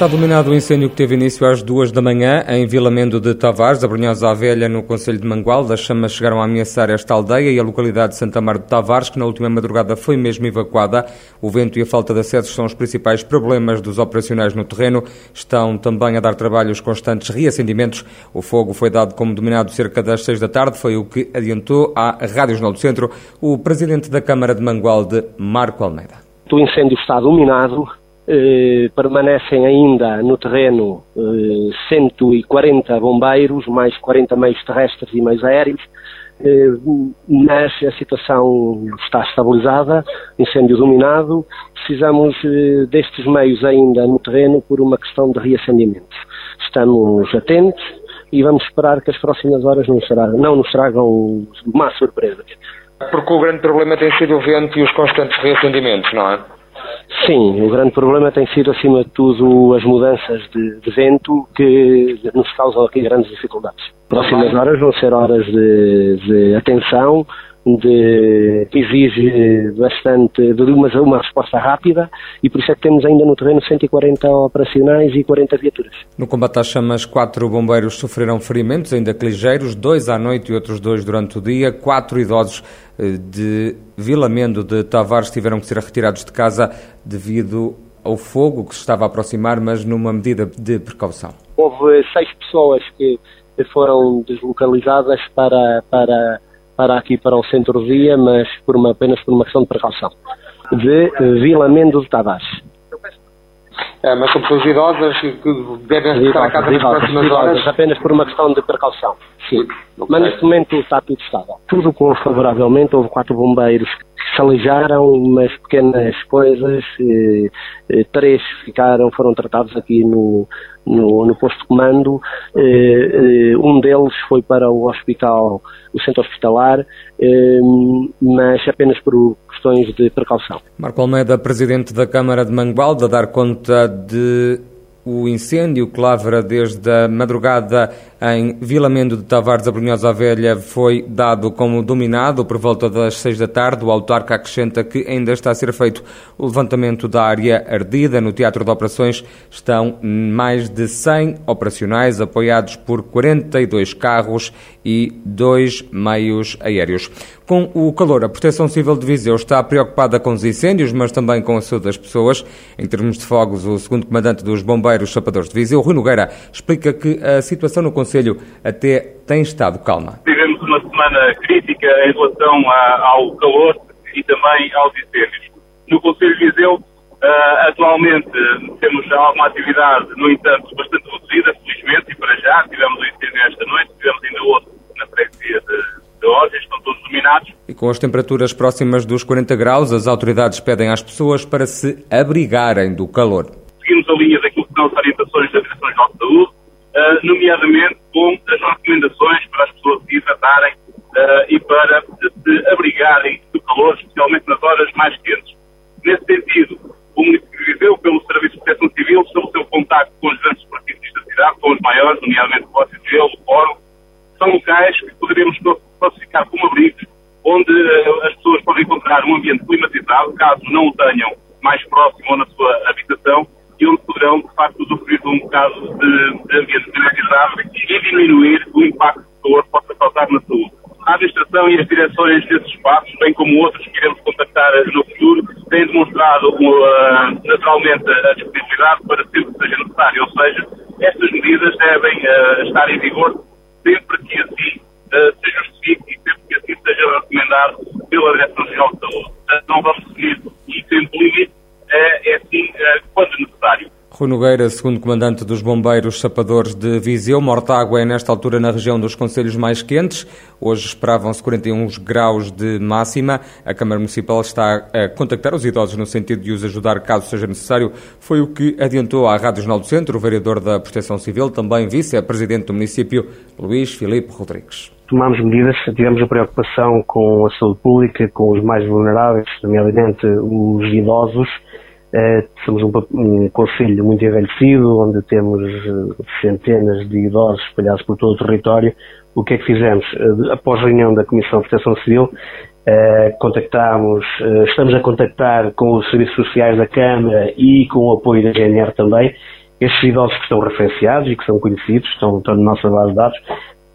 Está dominado o incêndio que teve início às duas da manhã em Vila Mendo de Tavares, a Brunhosa Velha, no Conselho de Mangual. As chamas chegaram a ameaçar esta aldeia e a localidade de Santa Mar de Tavares, que na última madrugada foi mesmo evacuada. O vento e a falta de acessos são os principais problemas dos operacionais no terreno. Estão também a dar trabalhos constantes reacendimentos. O fogo foi dado como dominado cerca das seis da tarde, foi o que adiantou à Rádio Jornal do Centro o presidente da Câmara de Mangual, de Marco Almeida. O incêndio está dominado, eh, permanecem ainda no terreno eh, 140 bombeiros, mais 40 meios terrestres e meios aéreos, eh, mas a situação está estabilizada, incêndio dominado, precisamos eh, destes meios ainda no terreno por uma questão de reacendimento. Estamos atentos e vamos esperar que as próximas horas não, nos tragam más surpresas. Porque o grande problema tem sido o vento e os constantes reacendimentos, não é? Sim, o grande problema tem sido, acima de tudo, as mudanças de, de vento que nos causam aqui grandes dificuldades. Próximas horas vão ser horas de, de atenção, de, que exige bastante, de uma, uma resposta rápida e por isso é que temos ainda no terreno 140 operacionais e 40 viaturas. No combate às chamas, quatro bombeiros sofreram ferimentos, ainda que ligeiros, dois à noite e outros dois durante o dia. Quatro idosos eh, de Vila Mendo de Tavares tiveram que ser retirados de casa devido ao fogo que se estava a aproximar, mas numa medida de precaução. Houve seis pessoas que foram deslocalizadas para, para para aqui para o centro-dia, mas por uma, apenas por uma questão de precaução. De Vila Mendo de Tavares. É, mas são pessoas idosas que devem estar a casa nas próximas horas? Apenas por uma questão de precaução, sim. Mas neste momento está tudo estável. Tudo correu favoravelmente, houve quatro bombeiros que se aleijaram, mas pequenas coisas, eh, eh, três ficaram, foram tratados aqui no, no, no posto de comando, eh, um deles foi para o hospital, o centro hospitalar, mas apenas por questões de precaução. Marco Almeida, Presidente da Câmara de Mangualda, a dar conta de o incêndio que lavra desde a madrugada em Vilamendo de Tavares, a Brunhosa Velha, foi dado como dominado por volta das seis da tarde. O autarca acrescenta que ainda está a ser feito o levantamento da área ardida. No Teatro de Operações estão mais de 100 operacionais, apoiados por 42 carros e dois meios aéreos. Com o calor, a Proteção Civil de Viseu está preocupada com os incêndios, mas também com a saúde das pessoas. Em termos de fogos, o segundo comandante dos Bombeiros Chapadores de Viseu, Rui Nogueira, explica que a situação no Conselho até tem estado calma. Tivemos uma semana crítica em relação ao calor e também aos incêndios. No Conselho de Viseu, uh, atualmente temos alguma atividade, no entanto, bastante reduzida, felizmente, e para já. Tivemos um incêndio esta noite, tivemos ainda outro na freguesia de, de Orges, estão todos dominados. E com as temperaturas próximas dos 40 graus, as autoridades pedem às pessoas para se abrigarem do calor. Seguimos a linha daquilo que são as orientações da Direção-Geral de Saúde, uh, nomeadamente com as recomendações para as pessoas se hidratarem uh, e para se abrigarem do calor, especialmente nas horas mais quentes. Nesse sentido, o município de Viseu, pelo Serviço de Proteção Civil, estabeleceu contacto com os grandes superfícies da cidade, com os maiores, nomeadamente o Ócio de Gelo, o Fórum. São locais que poderíamos classificar como abrigos, onde uh, as um ambiente climatizado, caso não o tenham mais próximo ou na sua habitação, e onde poderão, de facto, usufruir de um bocado de, de ambiente climatizado e diminuir o impacto que o calor possa causar na saúde. A administração e as direções desses espaços, bem como outros que iremos contactar no futuro, têm demonstrado uh, naturalmente a disponibilidade para sempre que seja necessário. Ou seja, estas medidas devem uh, estar em vigor Rui Nogueira, segundo comandante dos bombeiros sapadores de Viseu, Mortágua é nesta altura na região dos conselhos mais quentes. Hoje esperavam-se 41 graus de máxima. A Câmara Municipal está a contactar os idosos no sentido de os ajudar caso seja necessário. Foi o que adiantou à Rádio Jornal do Centro o vereador da Proteção Civil, também vice-presidente do município, Luís Filipe Rodrigues tomamos medidas, tivemos a preocupação com a saúde pública, com os mais vulneráveis, nomeadamente os idosos, Somos um, um conselho muito envelhecido, onde temos uh, centenas de idosos espalhados por todo o território. O que é que fizemos? Uh, após a reunião da Comissão de Proteção Civil, Uh, contactámos, estamos a contactar com os serviços sociais da Câmara e com o apoio da GNR também, estes idosos que estão referenciados e que são conhecidos, estão, estão na nossa base de dados,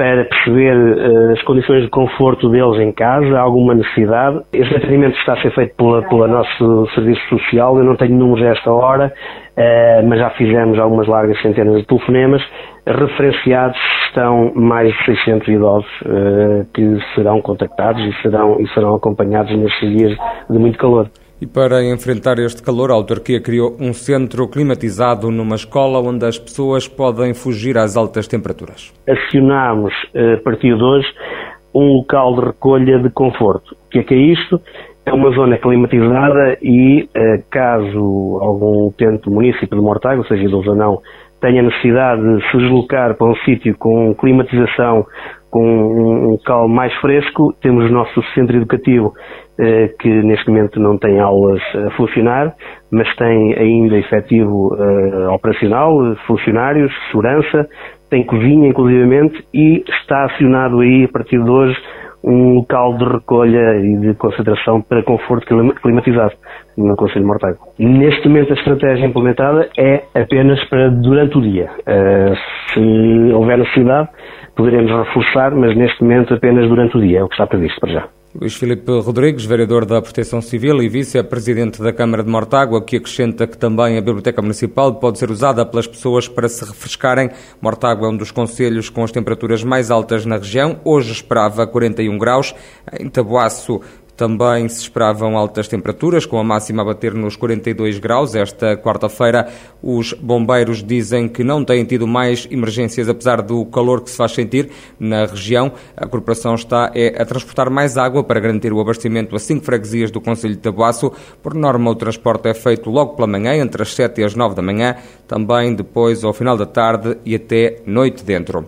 para perceber uh, as condições de conforto deles em casa, alguma necessidade. Este atendimento está a ser feito pela, pela nosso serviço social, eu não tenho números a esta hora, uh, mas já fizemos algumas largas centenas de telefonemas. Referenciados estão mais de 600 idosos uh, que serão contactados e serão, e serão acompanhados nestes dias de muito calor. E para enfrentar este calor, a autarquia criou um centro climatizado numa escola onde as pessoas podem fugir às altas temperaturas. Acionámos, eh, a partir de hoje, um local de recolha de conforto. O que é que é isto? É uma zona climatizada e, eh, caso algum utente do município de Mortágua, seja idoso ou não, tenha necessidade de se deslocar para um sítio com climatização, com um local mais fresco, temos o nosso centro educativo eh, que neste momento não tem aulas a funcionar, mas tem ainda efetivo eh, operacional, funcionários, segurança, tem cozinha inclusivamente e está acionado aí a partir de hoje um local de recolha e de concentração para conforto climatizado no Conselho de. Neste momento a estratégia implementada é apenas para durante o dia. Uh, se houver necessidade, poderemos reforçar, mas neste momento apenas durante o dia, é o que está previsto para já. Luís Filipe Rodrigues, vereador da Proteção Civil e vice-presidente da Câmara de Mortágua, que acrescenta que também a Biblioteca Municipal pode ser usada pelas pessoas para se refrescarem. Mortágua é um dos conselhos com as temperaturas mais altas na região. Hoje esperava 41 graus. Em Tabuaço também se esperavam altas temperaturas, com a máxima a bater nos 42 graus. Esta quarta-feira, os bombeiros dizem que não têm tido mais emergências, apesar do calor que se faz sentir na região. A corporação está é, a transportar mais água para garantir o abastecimento a cinco freguesias do Conselho de Tabuaço. Por norma, o transporte é feito logo pela manhã, entre as 7 e as 9 da manhã, também depois ao final da tarde e até noite dentro.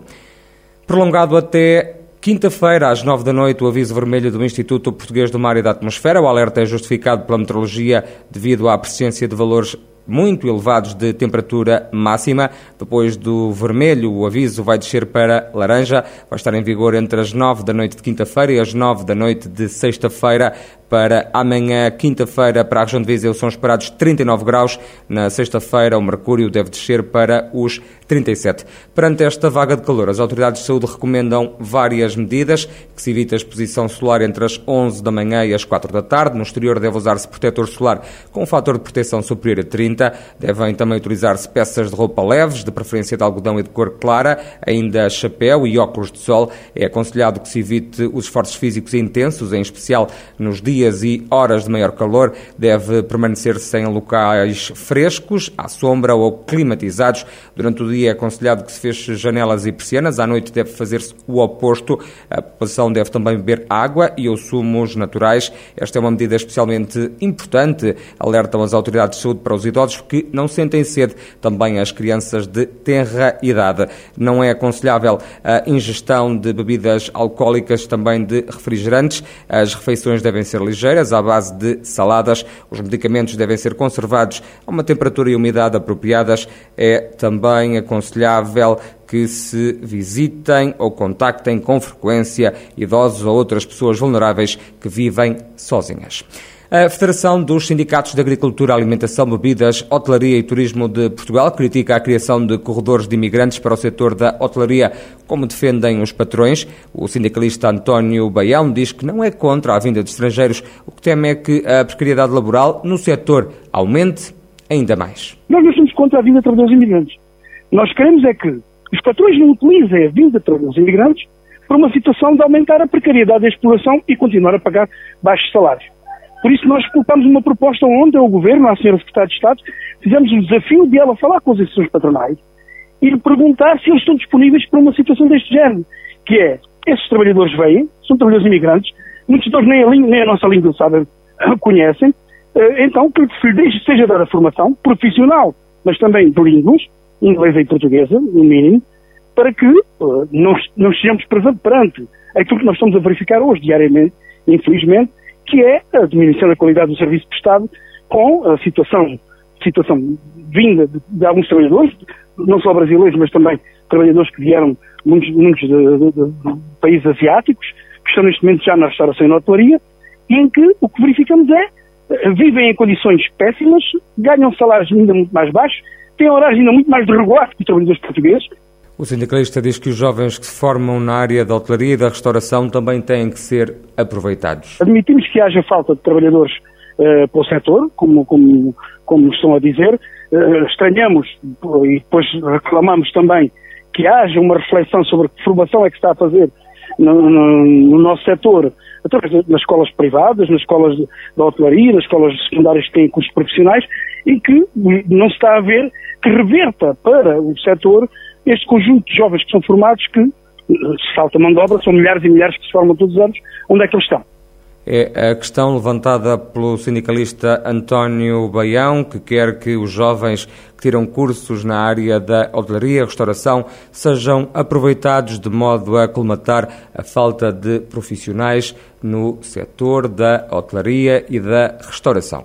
Prolongado até Quinta-feira, às nove da noite, o aviso vermelho do Instituto Português do Mar e da Atmosfera. O alerta é justificado pela meteorologia devido à presença de valores muito elevados de temperatura máxima. Depois do vermelho, o aviso vai descer para laranja. Vai estar em vigor entre as nove da noite de quinta-feira e as nove da noite de sexta-feira para amanhã, quinta-feira, para a região de Viseu são esperados 39 graus. Na sexta-feira, o mercúrio deve descer para os 37. Perante esta vaga de calor, as autoridades de saúde recomendam várias medidas, que se evite a exposição solar entre as 11 da manhã e as 4 da tarde. No exterior deve usar-se protetor solar com um fator de proteção superior a 30. Devem também utilizar-se peças de roupa leves, de preferência de algodão e de cor clara, ainda chapéu e óculos de sol. É aconselhado que se evite os esforços físicos intensos, em especial nos dias dias e horas de maior calor, deve permanecer-se em locais frescos, à sombra ou climatizados. Durante o dia é aconselhado que se feche janelas e persianas, à noite deve fazer-se o oposto. A população deve também beber água e ou sumos naturais. Esta é uma medida especialmente importante, alertam as autoridades de saúde para os idosos que não sentem sede, também as crianças de tenra idade. Não é aconselhável a ingestão de bebidas alcoólicas, também de refrigerantes. As refeições devem ser ligeiras, à base de saladas. Os medicamentos devem ser conservados a uma temperatura e umidade apropriadas. É também aconselhável que se visitem ou contactem com frequência idosos ou outras pessoas vulneráveis que vivem sozinhas. A Federação dos Sindicatos de Agricultura, Alimentação, Bebidas, Hotelaria e Turismo de Portugal critica a criação de corredores de imigrantes para o setor da hotelaria, como defendem os patrões. O sindicalista António Baião diz que não é contra a vinda de estrangeiros, o que teme é que a precariedade laboral no setor aumente ainda mais. Nós não somos contra a vinda de trabalhadores imigrantes. Nós queremos é que os patrões não utilizem a vinda de trabalhadores imigrantes para uma situação de aumentar a precariedade da exploração e continuar a pagar baixos salários. Por isso nós colocamos uma proposta onde o Governo, a Senhora Secretária de Estado, fizemos o desafio de ela falar com as instituições patronais e perguntar se eles estão disponíveis para uma situação deste género, que é, esses trabalhadores vêm, são trabalhadores imigrantes, muitos deles nem a, nem a nossa língua sabem, conhecem, eh, então que se lhe seja dada formação profissional, mas também de línguas, inglesa e portuguesa, no mínimo, para que uh, não, não estejamos perante aquilo que nós estamos a verificar hoje, diariamente, infelizmente, que é a diminuição da qualidade do serviço prestado com a situação, situação vinda de, de alguns trabalhadores, não só brasileiros, mas também trabalhadores que vieram muitos, muitos de, de, de, países asiáticos, que estão neste momento já na restauração e na hotelaria, em que o que verificamos é eh, vivem em condições péssimas, ganham salários ainda muito mais baixos, têm horários ainda muito mais desregulados que os trabalhadores portugueses. O sindicalista diz que os jovens que se formam na área da hotelaria e da restauração também têm que ser aproveitados. Admitimos que haja falta de trabalhadores uh, para o setor, como, como, como estão a dizer. Uh, estranhamos e depois reclamamos também que haja uma reflexão sobre que formação é que está a fazer no, no, no nosso setor, através nas escolas privadas, nas escolas da hotelaria, nas escolas secundárias que têm cursos profissionais, e que não se está a ver que reverta para o setor este conjunto de jovens que são formados que, se falta mão de obra, são milhares e milhares que se formam todos os anos, onde é que eles estão? É a questão levantada pelo sindicalista António Baião, que quer que os jovens que tiram cursos na área da hotelaria e restauração sejam aproveitados de modo a colmatar a falta de profissionais no setor da hotelaria e da restauração.